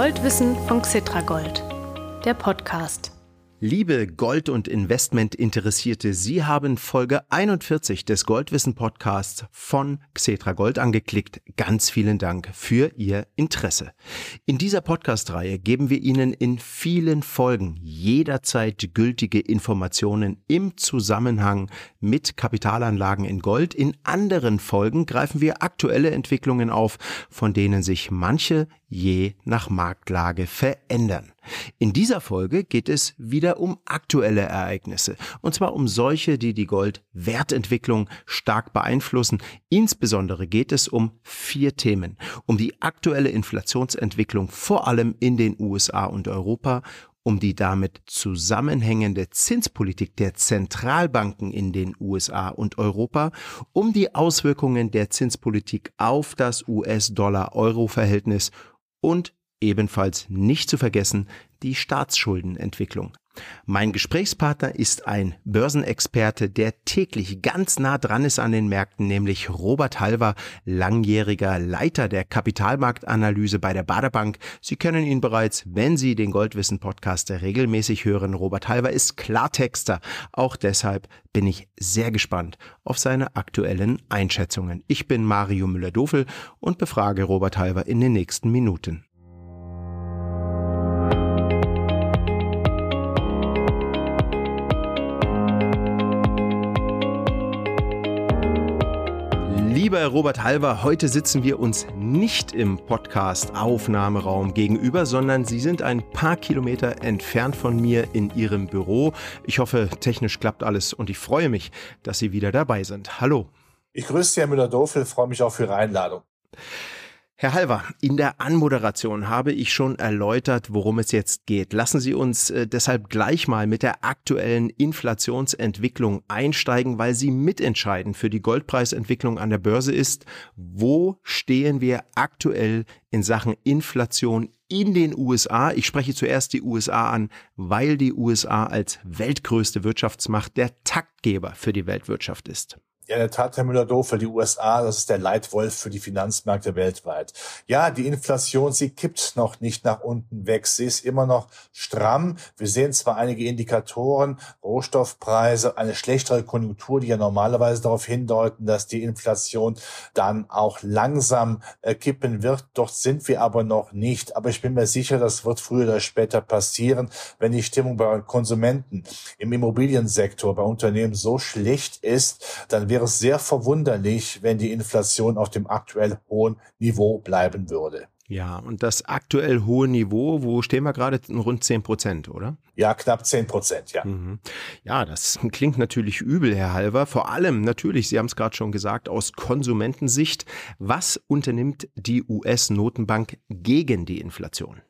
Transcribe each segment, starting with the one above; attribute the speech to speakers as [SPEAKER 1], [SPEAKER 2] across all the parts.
[SPEAKER 1] Goldwissen von Xitragold, der Podcast.
[SPEAKER 2] Liebe Gold- und Investment-Interessierte, Sie haben Folge 41 des Goldwissen Podcasts von Xetra Gold angeklickt. Ganz vielen Dank für Ihr Interesse. In dieser Podcast-Reihe geben wir Ihnen in vielen Folgen jederzeit gültige Informationen im Zusammenhang mit Kapitalanlagen in Gold. In anderen Folgen greifen wir aktuelle Entwicklungen auf, von denen sich manche je nach Marktlage verändern. In dieser Folge geht es wieder um aktuelle Ereignisse, und zwar um solche, die die Goldwertentwicklung stark beeinflussen. Insbesondere geht es um vier Themen. Um die aktuelle Inflationsentwicklung vor allem in den USA und Europa, um die damit zusammenhängende Zinspolitik der Zentralbanken in den USA und Europa, um die Auswirkungen der Zinspolitik auf das US-Dollar-Euro-Verhältnis und ebenfalls nicht zu vergessen die Staatsschuldenentwicklung. Mein Gesprächspartner ist ein Börsenexperte, der täglich ganz nah dran ist an den Märkten, nämlich Robert Halver, langjähriger Leiter der Kapitalmarktanalyse bei der Baderbank. Sie kennen ihn bereits, wenn Sie den Goldwissen Podcast regelmäßig hören. Robert Halver ist Klartexter. Auch deshalb bin ich sehr gespannt auf seine aktuellen Einschätzungen. Ich bin Mario Müller-Dofel und befrage Robert Halver in den nächsten Minuten. Lieber Robert Halver, heute sitzen wir uns nicht im Podcast-Aufnahmeraum gegenüber, sondern Sie sind ein paar Kilometer entfernt von mir in Ihrem Büro. Ich hoffe, technisch klappt alles und ich freue mich, dass Sie wieder dabei sind. Hallo.
[SPEAKER 3] Ich grüße Sie, Herr Müller-Dofel, freue mich auch für Ihre Einladung.
[SPEAKER 2] Herr Halver, in der Anmoderation habe ich schon erläutert, worum es jetzt geht. Lassen Sie uns äh, deshalb gleich mal mit der aktuellen Inflationsentwicklung einsteigen, weil sie mitentscheidend für die Goldpreisentwicklung an der Börse ist. Wo stehen wir aktuell in Sachen Inflation in den USA? Ich spreche zuerst die USA an, weil die USA als weltgrößte Wirtschaftsmacht der Taktgeber für die Weltwirtschaft ist.
[SPEAKER 3] Ja, in der Tat, Herr Müller-Doof, für die USA, das ist der Leitwolf für die Finanzmärkte weltweit. Ja, die Inflation, sie kippt noch nicht nach unten weg. Sie ist immer noch stramm. Wir sehen zwar einige Indikatoren, Rohstoffpreise, eine schlechtere Konjunktur, die ja normalerweise darauf hindeuten, dass die Inflation dann auch langsam äh, kippen wird. Dort sind wir aber noch nicht. Aber ich bin mir sicher, das wird früher oder später passieren, wenn die Stimmung bei Konsumenten im Immobiliensektor, bei Unternehmen so schlecht ist, dann wäre wäre es sehr verwunderlich, wenn die Inflation auf dem aktuell hohen Niveau bleiben würde.
[SPEAKER 2] Ja, und das aktuell hohe Niveau, wo stehen wir gerade? Rund 10 Prozent, oder?
[SPEAKER 3] Ja, knapp 10 Prozent, ja. Mhm.
[SPEAKER 2] Ja, das klingt natürlich übel, Herr Halver. Vor allem natürlich, Sie haben es gerade schon gesagt, aus Konsumentensicht. Was unternimmt die US-Notenbank gegen die Inflation?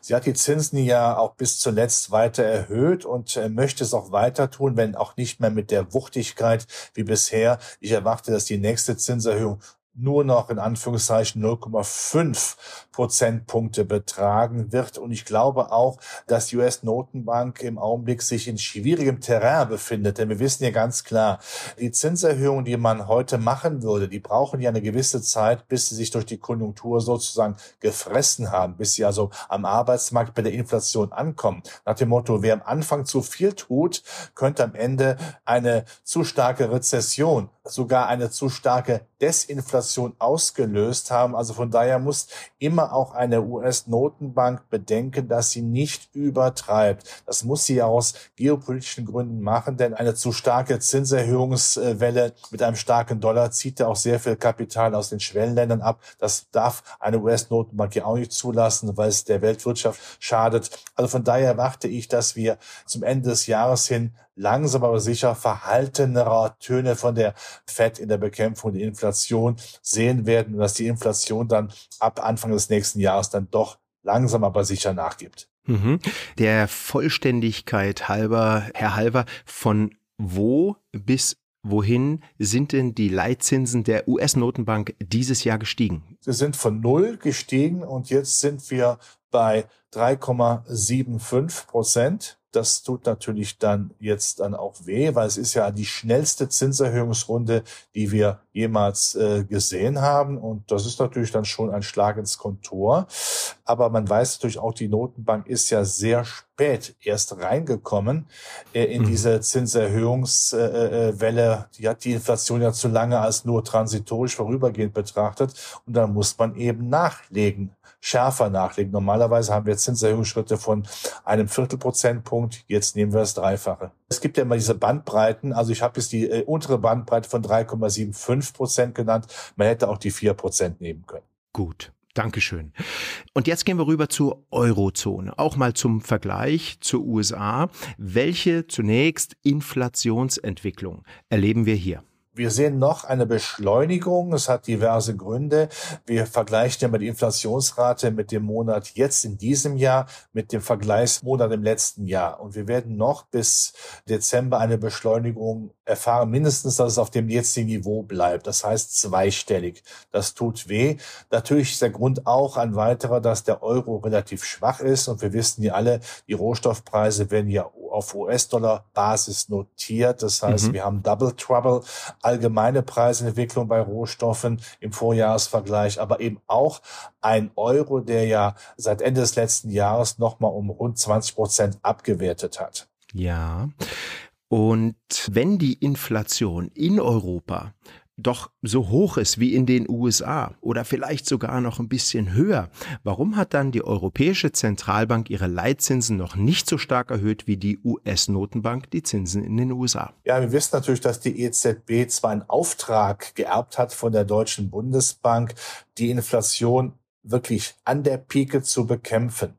[SPEAKER 3] Sie hat die Zinsen ja auch bis zuletzt weiter erhöht und äh, möchte es auch weiter tun, wenn auch nicht mehr mit der Wuchtigkeit wie bisher. Ich erwarte, dass die nächste Zinserhöhung nur noch in Anführungszeichen 0,5 Prozentpunkte betragen wird. Und ich glaube auch, dass die US-Notenbank im Augenblick sich in schwierigem Terrain befindet. Denn wir wissen ja ganz klar, die Zinserhöhungen, die man heute machen würde, die brauchen ja eine gewisse Zeit, bis sie sich durch die Konjunktur sozusagen gefressen haben, bis sie also am Arbeitsmarkt bei der Inflation ankommen. Nach dem Motto, wer am Anfang zu viel tut, könnte am Ende eine zu starke Rezession, sogar eine zu starke Desinflation ausgelöst haben. Also von daher muss immer auch eine US-Notenbank bedenken, dass sie nicht übertreibt. Das muss sie aus geopolitischen Gründen machen, denn eine zu starke Zinserhöhungswelle mit einem starken Dollar zieht ja auch sehr viel Kapital aus den Schwellenländern ab. Das darf eine US-Notenbank ja auch nicht zulassen, weil es der Weltwirtschaft schadet. Also von daher erwarte ich, dass wir zum Ende des Jahres hin langsam aber sicher verhaltenerer Töne von der FED in der Bekämpfung der Inflation sehen werden und dass die Inflation dann ab Anfang des nächsten Jahres dann doch langsam aber sicher nachgibt.
[SPEAKER 2] Mhm. Der Vollständigkeit halber, Herr Halber, von wo bis Wohin sind denn die Leitzinsen der US-Notenbank dieses Jahr gestiegen?
[SPEAKER 3] Sie sind von null gestiegen und jetzt sind wir bei 3,75 Prozent. Das tut natürlich dann jetzt dann auch weh, weil es ist ja die schnellste Zinserhöhungsrunde, die wir jemals äh, gesehen haben. Und das ist natürlich dann schon ein Schlag ins Kontor. Aber man weiß natürlich auch, die Notenbank ist ja sehr spät erst reingekommen äh, in mhm. diese Zinserhöhungswelle. Äh, die hat die Inflation ja zu lange als nur transitorisch vorübergehend betrachtet. Und da muss man eben nachlegen schärfer nachlegen. Normalerweise haben wir Zinserhöhungsschritte von einem Viertelprozentpunkt. Jetzt nehmen wir das Dreifache. Es gibt ja immer diese Bandbreiten. Also ich habe jetzt die äh, untere Bandbreite von 3,75 Prozent genannt. Man hätte auch die vier Prozent nehmen können.
[SPEAKER 2] Gut. Dankeschön. Und jetzt gehen wir rüber zur Eurozone. Auch mal zum Vergleich zur USA. Welche zunächst Inflationsentwicklung erleben wir hier?
[SPEAKER 3] Wir sehen noch eine Beschleunigung. Es hat diverse Gründe. Wir vergleichen ja die Inflationsrate mit dem Monat jetzt in diesem Jahr mit dem Vergleichsmonat im letzten Jahr. Und wir werden noch bis Dezember eine Beschleunigung erfahren, mindestens, dass es auf dem jetzigen Niveau bleibt. Das heißt zweistellig. Das tut weh. Natürlich ist der Grund auch ein weiterer, dass der Euro relativ schwach ist. Und wir wissen ja alle, die Rohstoffpreise werden ja auf US-Dollar-Basis notiert. Das heißt, mhm. wir haben Double Trouble, allgemeine Preisentwicklung bei Rohstoffen im Vorjahresvergleich, aber eben auch ein Euro, der ja seit Ende des letzten Jahres nochmal um rund 20 Prozent abgewertet hat.
[SPEAKER 2] Ja. Und wenn die Inflation in Europa doch so hoch ist wie in den USA oder vielleicht sogar noch ein bisschen höher, warum hat dann die Europäische Zentralbank ihre Leitzinsen noch nicht so stark erhöht wie die US-Notenbank die Zinsen in den USA?
[SPEAKER 3] Ja, wir wissen natürlich, dass die EZB zwar einen Auftrag geerbt hat von der Deutschen Bundesbank, die Inflation wirklich an der Pike zu bekämpfen.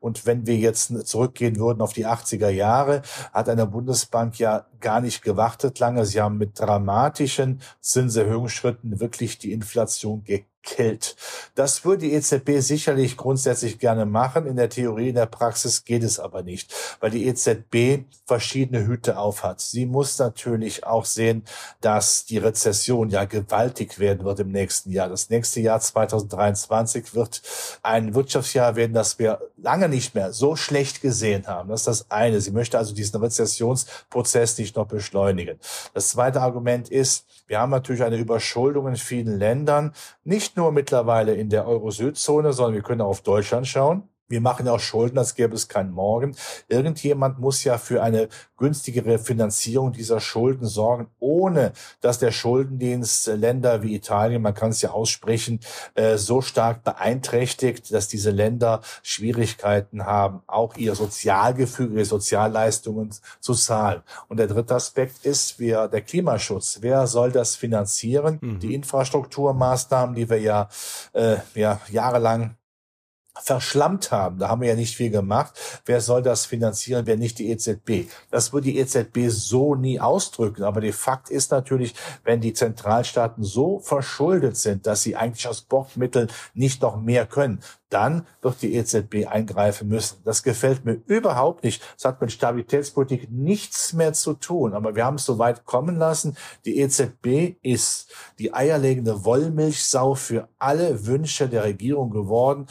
[SPEAKER 3] Und wenn wir jetzt zurückgehen würden auf die 80er Jahre, hat eine Bundesbank ja gar nicht gewartet lange. Sie haben mit dramatischen Zinserhöhungsschritten wirklich die Inflation killt. Das würde die EZB sicherlich grundsätzlich gerne machen. In der Theorie, in der Praxis geht es aber nicht, weil die EZB verschiedene Hüte aufhat. Sie muss natürlich auch sehen, dass die Rezession ja gewaltig werden wird im nächsten Jahr. Das nächste Jahr 2023 wird ein Wirtschaftsjahr werden, das wir lange nicht mehr so schlecht gesehen haben. Das ist das eine. Sie möchte also diesen Rezessionsprozess nicht noch beschleunigen. Das zweite Argument ist, wir haben natürlich eine Überschuldung in vielen Ländern, nicht nur mittlerweile in der Euro-Süd-Zone, sondern wir können auch auf Deutschland schauen. Wir machen ja auch Schulden, als gäbe es keinen Morgen. Irgendjemand muss ja für eine günstigere Finanzierung dieser Schulden sorgen, ohne dass der Schuldendienst Länder wie Italien, man kann es ja aussprechen, äh, so stark beeinträchtigt, dass diese Länder Schwierigkeiten haben, auch ihr Sozialgefüge, ihre Sozialleistungen zu zahlen. Und der dritte Aspekt ist wir, der Klimaschutz. Wer soll das finanzieren? Mhm. Die Infrastrukturmaßnahmen, die wir ja, äh, ja jahrelang verschlammt haben. Da haben wir ja nicht viel gemacht. Wer soll das finanzieren, wenn nicht die EZB? Das würde die EZB so nie ausdrücken. Aber de facto ist natürlich, wenn die Zentralstaaten so verschuldet sind, dass sie eigentlich aus Bordmitteln nicht noch mehr können, dann wird die EZB eingreifen müssen. Das gefällt mir überhaupt nicht. Das hat mit Stabilitätspolitik nichts mehr zu tun. Aber wir haben es so weit kommen lassen. Die EZB ist die eierlegende Wollmilchsau für alle Wünsche der Regierung geworden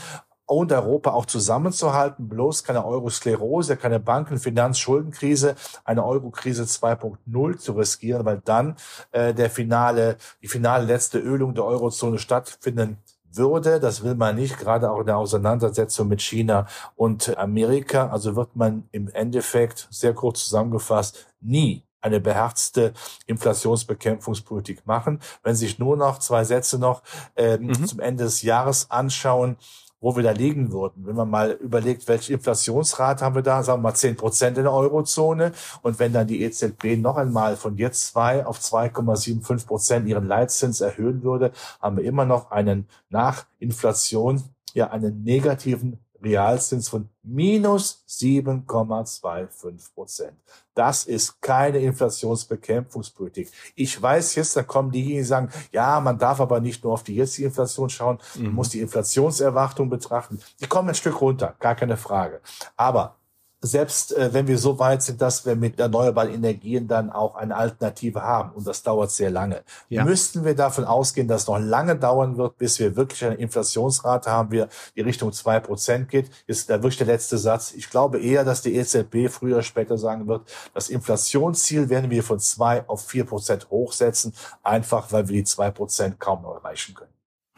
[SPEAKER 3] und Europa auch zusammenzuhalten, bloß keine Eurosklerose, keine Banken, Finanz, Schuldenkrise, eine Eurokrise 2.0 zu riskieren, weil dann äh, der finale, die finale letzte Ölung der Eurozone stattfinden würde. Das will man nicht, gerade auch in der Auseinandersetzung mit China und Amerika. Also wird man im Endeffekt, sehr kurz zusammengefasst, nie eine beherzte Inflationsbekämpfungspolitik machen. Wenn sich nur noch zwei Sätze noch äh, mhm. zum Ende des Jahres anschauen, wo wir da liegen würden. Wenn man mal überlegt, welche Inflationsrate haben wir da, sagen wir mal 10 Prozent in der Eurozone. Und wenn dann die EZB noch einmal von jetzt zwei auf 2,75 Prozent ihren Leitzins erhöhen würde, haben wir immer noch einen nach Inflation ja einen negativen Realzins von minus 7,25 Prozent. Das ist keine Inflationsbekämpfungspolitik. Ich weiß jetzt, da kommen diejenigen, die sagen, ja, man darf aber nicht nur auf die jetzige Inflation schauen, man mhm. muss die Inflationserwartung betrachten. Die kommen ein Stück runter, gar keine Frage. Aber selbst äh, wenn wir so weit sind, dass wir mit erneuerbaren Energien dann auch eine Alternative haben, und das dauert sehr lange, ja. müssten wir davon ausgehen, dass es noch lange dauern wird, bis wir wirklich eine Inflationsrate haben, wir die Richtung zwei Prozent geht, ist da wirklich der letzte Satz. Ich glaube eher, dass die EZB früher oder später sagen wird, das Inflationsziel werden wir von zwei auf vier Prozent hochsetzen, einfach weil wir die zwei Prozent kaum noch erreichen können.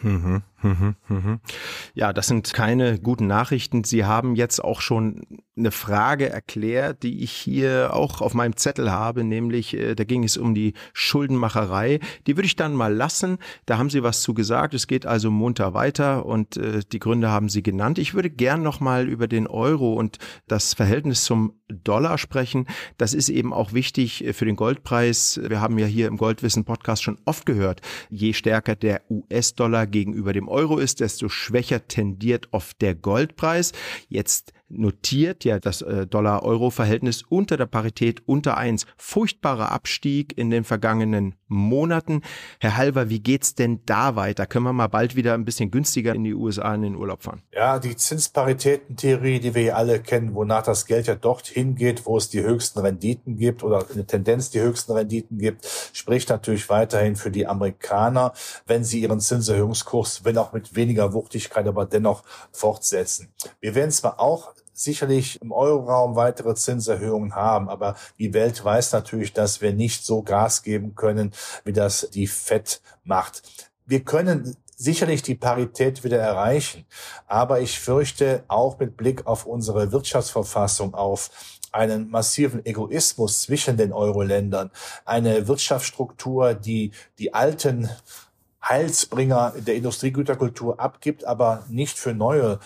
[SPEAKER 2] Mhm. Ja, das sind keine guten Nachrichten. Sie haben jetzt auch schon eine Frage erklärt, die ich hier auch auf meinem Zettel habe, nämlich äh, da ging es um die Schuldenmacherei. Die würde ich dann mal lassen. Da haben Sie was zu gesagt. Es geht also munter weiter und äh, die Gründe haben Sie genannt. Ich würde gern noch mal über den Euro und das Verhältnis zum Dollar sprechen. Das ist eben auch wichtig äh, für den Goldpreis. Wir haben ja hier im Goldwissen Podcast schon oft gehört, je stärker der US-Dollar gegenüber dem Euro ist, desto schwächer tendiert oft der Goldpreis. Jetzt notiert ja das äh, Dollar-Euro-Verhältnis unter der Parität unter eins. Furchtbarer Abstieg in den vergangenen Monaten. Herr Halver, wie geht's denn da weiter? Können wir mal bald wieder ein bisschen günstiger in die USA in den Urlaub fahren?
[SPEAKER 3] Ja, die Zinsparitätentheorie, die wir alle kennen, wonach das Geld ja dorthin geht, wo es die höchsten Renditen gibt oder eine Tendenz die höchsten Renditen gibt, spricht natürlich weiterhin für die Amerikaner, wenn sie ihren Zinserhöhungskurs, wenn auch mit weniger Wuchtigkeit, aber dennoch fortsetzen. Wir werden zwar auch sicherlich im Euroraum weitere Zinserhöhungen haben, aber die Welt weiß natürlich, dass wir nicht so Gas geben können, wie das die FED macht. Wir können sicherlich die Parität wieder erreichen, aber ich fürchte auch mit Blick auf unsere Wirtschaftsverfassung auf einen massiven Egoismus zwischen den Euro-Ländern, eine Wirtschaftsstruktur, die die alten Heilsbringer der Industriegüterkultur abgibt, aber nicht für neue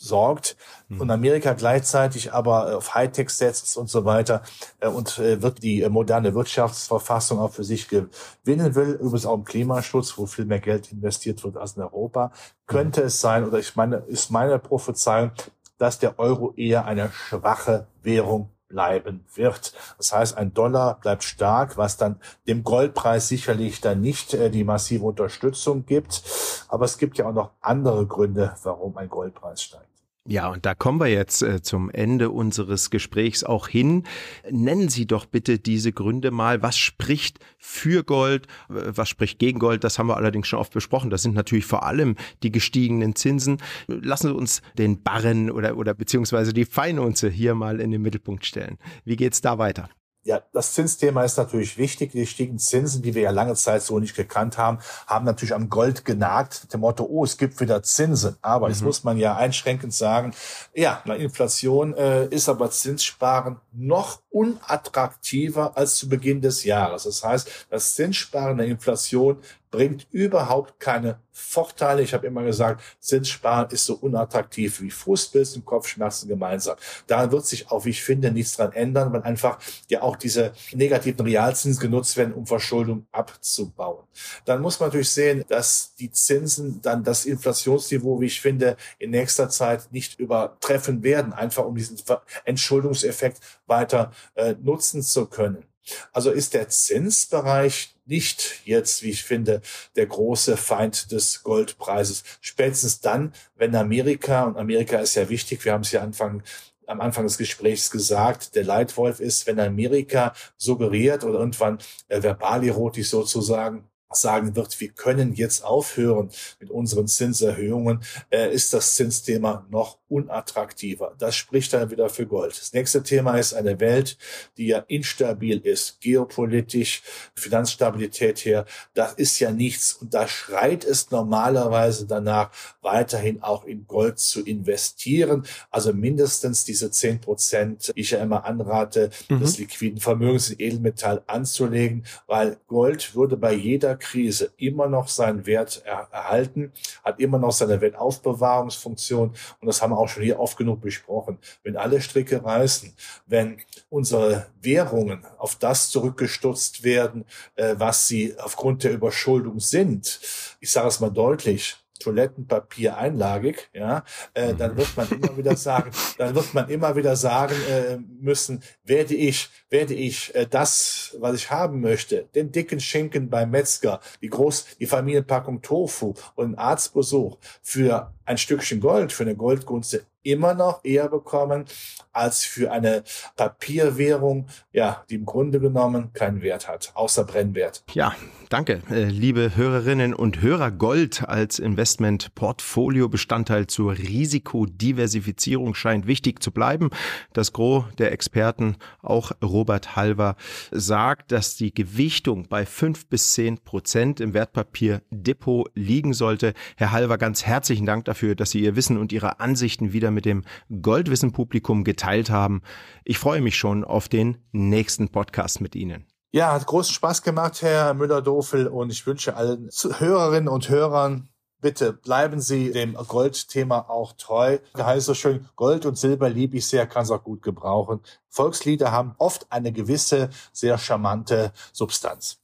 [SPEAKER 3] sorgt mhm. und Amerika gleichzeitig aber auf Hightech setzt und so weiter äh, und äh, wird die äh, moderne Wirtschaftsverfassung auch für sich gewinnen will, übrigens auch im Klimaschutz, wo viel mehr Geld investiert wird als in Europa, könnte es sein, oder ich meine, ist meine Prophezeiung, dass der Euro eher eine schwache Währung bleiben wird. Das heißt, ein Dollar bleibt stark, was dann dem Goldpreis sicherlich dann nicht äh, die massive Unterstützung gibt. Aber es gibt ja auch noch andere Gründe, warum ein Goldpreis steigt.
[SPEAKER 2] Ja, und da kommen wir jetzt äh, zum Ende unseres Gesprächs auch hin. Nennen Sie doch bitte diese Gründe mal. Was spricht für Gold? Was spricht gegen Gold? Das haben wir allerdings schon oft besprochen. Das sind natürlich vor allem die gestiegenen Zinsen. Lassen Sie uns den Barren oder, oder beziehungsweise die Feinunze hier mal in den Mittelpunkt stellen. Wie geht's da weiter?
[SPEAKER 3] Ja, das Zinsthema ist natürlich wichtig. Die stiegen Zinsen, die wir ja lange Zeit so nicht gekannt haben, haben natürlich am Gold genagt. Mit dem Motto, oh, es gibt wieder Zinsen. Aber mhm. jetzt muss man ja einschränkend sagen, ja, na, Inflation äh, ist aber Zinssparen noch unattraktiver als zu Beginn des Jahres. Das heißt, das Zinssparen der Inflation bringt überhaupt keine Vorteile. Ich habe immer gesagt, Zinssparen ist so unattraktiv wie Fußpilz und Kopfschmerzen gemeinsam. Da wird sich auch, wie ich finde, nichts dran ändern, weil einfach ja auch diese negativen Realzinsen genutzt werden, um Verschuldung abzubauen. Dann muss man natürlich sehen, dass die Zinsen dann das Inflationsniveau, wie ich finde, in nächster Zeit nicht übertreffen werden, einfach um diesen Entschuldungseffekt weiter äh, nutzen zu können. Also ist der Zinsbereich nicht jetzt, wie ich finde, der große Feind des Goldpreises. Spätestens dann, wenn Amerika, und Amerika ist ja wichtig, wir haben es ja Anfang am Anfang des Gesprächs gesagt, der Leitwolf ist, wenn Amerika suggeriert oder irgendwann äh, verbal erotisch sozusagen sagen wird, wir können jetzt aufhören mit unseren Zinserhöhungen, äh, ist das Zinsthema noch unattraktiver. Das spricht dann wieder für Gold. Das nächste Thema ist eine Welt, die ja instabil ist, geopolitisch, Finanzstabilität her. Das ist ja nichts. Und da schreit es normalerweise danach, weiterhin auch in Gold zu investieren. Also mindestens diese zehn Prozent, die ich ja immer anrate, mhm. des liquiden Vermögens in Edelmetall anzulegen, weil Gold würde bei jeder Krise immer noch seinen Wert er erhalten, hat immer noch seine Wertaufbewahrungsfunktion. Und das haben wir auch schon hier oft genug besprochen. Wenn alle Stricke reißen, wenn unsere Währungen auf das zurückgestutzt werden, äh, was sie aufgrund der Überschuldung sind, ich sage es mal deutlich, Toilettenpapier einlagig, ja, äh, dann wird man immer wieder sagen, dann wird man immer wieder sagen äh, müssen, werde ich, werde ich äh, das, was ich haben möchte, den dicken Schinken beim Metzger, die groß, die Familienpackung Tofu und einen Arztbesuch für ein Stückchen Gold, für eine Goldgunste immer noch eher bekommen als für eine Papierwährung, ja, die im Grunde genommen keinen Wert hat, außer Brennwert.
[SPEAKER 2] Ja, danke, äh, liebe Hörerinnen und Hörer. Gold als Investment-Portfolio-Bestandteil zur Risikodiversifizierung scheint wichtig zu bleiben. Das Gros der Experten, auch Robert Halver, sagt, dass die Gewichtung bei fünf bis zehn Prozent im Wertpapierdepot liegen sollte. Herr Halver, ganz herzlichen Dank dafür, dass Sie Ihr Wissen und Ihre Ansichten wieder mit dem Goldwissen-Publikum geteilt haben. Ich freue mich schon auf den nächsten Podcast mit Ihnen.
[SPEAKER 3] Ja, hat großen Spaß gemacht, Herr Müller-Dofel, und ich wünsche allen Hörerinnen und Hörern, bitte bleiben Sie dem Goldthema auch treu. Heißt so schön, Gold und Silber liebe ich sehr, kann es auch gut gebrauchen. Volkslieder haben oft eine gewisse, sehr charmante Substanz.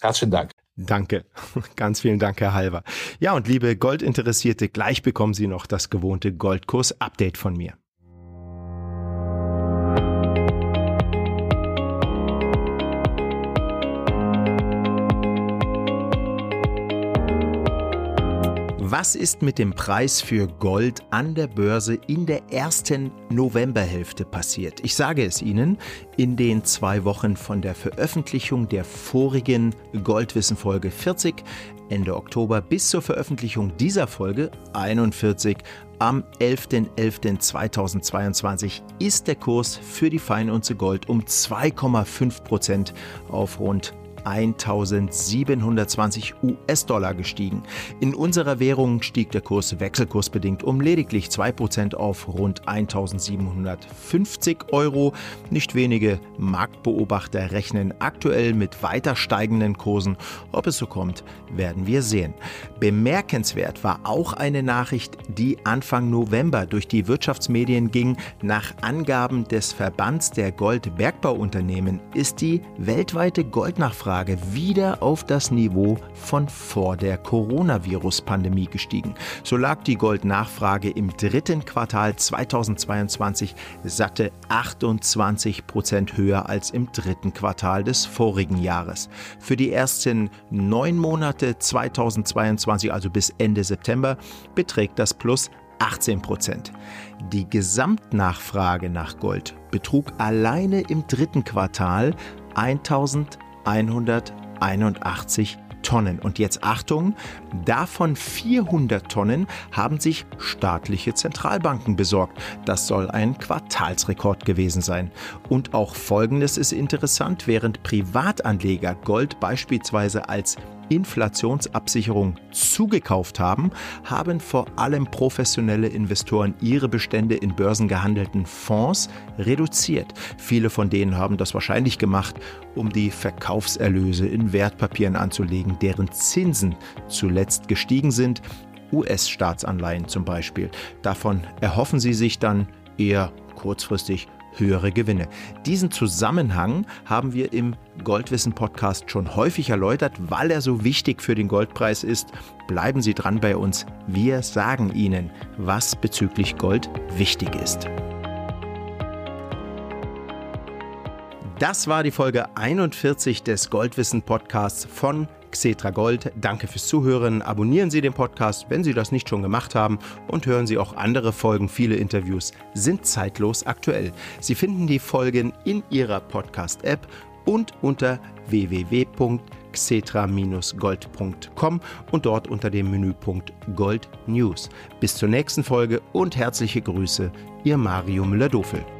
[SPEAKER 3] Herzlichen Dank.
[SPEAKER 2] Danke. Ganz vielen Dank, Herr Halver. Ja, und liebe Goldinteressierte, gleich bekommen Sie noch das gewohnte Goldkurs-Update von mir. Was ist mit dem Preis für Gold an der Börse in der ersten Novemberhälfte passiert? Ich sage es Ihnen, in den zwei Wochen von der Veröffentlichung der vorigen Goldwissen Folge 40 Ende Oktober bis zur Veröffentlichung dieser Folge 41 am 11.11.2022 ist der Kurs für die Feinunze Gold um 2,5 Prozent auf rund 1720 US-Dollar gestiegen. In unserer Währung stieg der Kurs wechselkursbedingt um lediglich 2% auf rund 1750 Euro. Nicht wenige Marktbeobachter rechnen aktuell mit weiter steigenden Kursen. Ob es so kommt, werden wir sehen. Bemerkenswert war auch eine Nachricht, die Anfang November durch die Wirtschaftsmedien ging. Nach Angaben des Verbands der Goldbergbauunternehmen ist die weltweite Goldnachfrage Nachfrage wieder auf das Niveau von vor der Coronavirus-Pandemie gestiegen. So lag die Goldnachfrage im dritten Quartal 2022 satte 28 Prozent höher als im dritten Quartal des vorigen Jahres. Für die ersten neun Monate 2022, also bis Ende September, beträgt das Plus 18 Prozent. Die Gesamtnachfrage nach Gold betrug alleine im dritten Quartal 1000 181 Tonnen. Und jetzt Achtung, davon 400 Tonnen haben sich staatliche Zentralbanken besorgt. Das soll ein Quartalsrekord gewesen sein. Und auch Folgendes ist interessant, während Privatanleger Gold beispielsweise als Inflationsabsicherung zugekauft haben, haben vor allem professionelle Investoren ihre Bestände in börsengehandelten Fonds reduziert. Viele von denen haben das wahrscheinlich gemacht, um die Verkaufserlöse in Wertpapieren anzulegen, deren Zinsen zuletzt gestiegen sind, US-Staatsanleihen zum Beispiel. Davon erhoffen sie sich dann eher kurzfristig höhere Gewinne. Diesen Zusammenhang haben wir im Goldwissen Podcast schon häufig erläutert, weil er so wichtig für den Goldpreis ist. Bleiben Sie dran bei uns. Wir sagen Ihnen, was bezüglich Gold wichtig ist. Das war die Folge 41 des Goldwissen Podcasts von Xetra Gold. Danke fürs Zuhören. Abonnieren Sie den Podcast, wenn Sie das nicht schon gemacht haben und hören Sie auch andere Folgen. Viele Interviews sind zeitlos aktuell. Sie finden die Folgen in Ihrer Podcast-App und unter www.xetra-gold.com und dort unter dem Menüpunkt Gold News. Bis zur nächsten Folge und herzliche Grüße, Ihr Mario Müller-Dofel.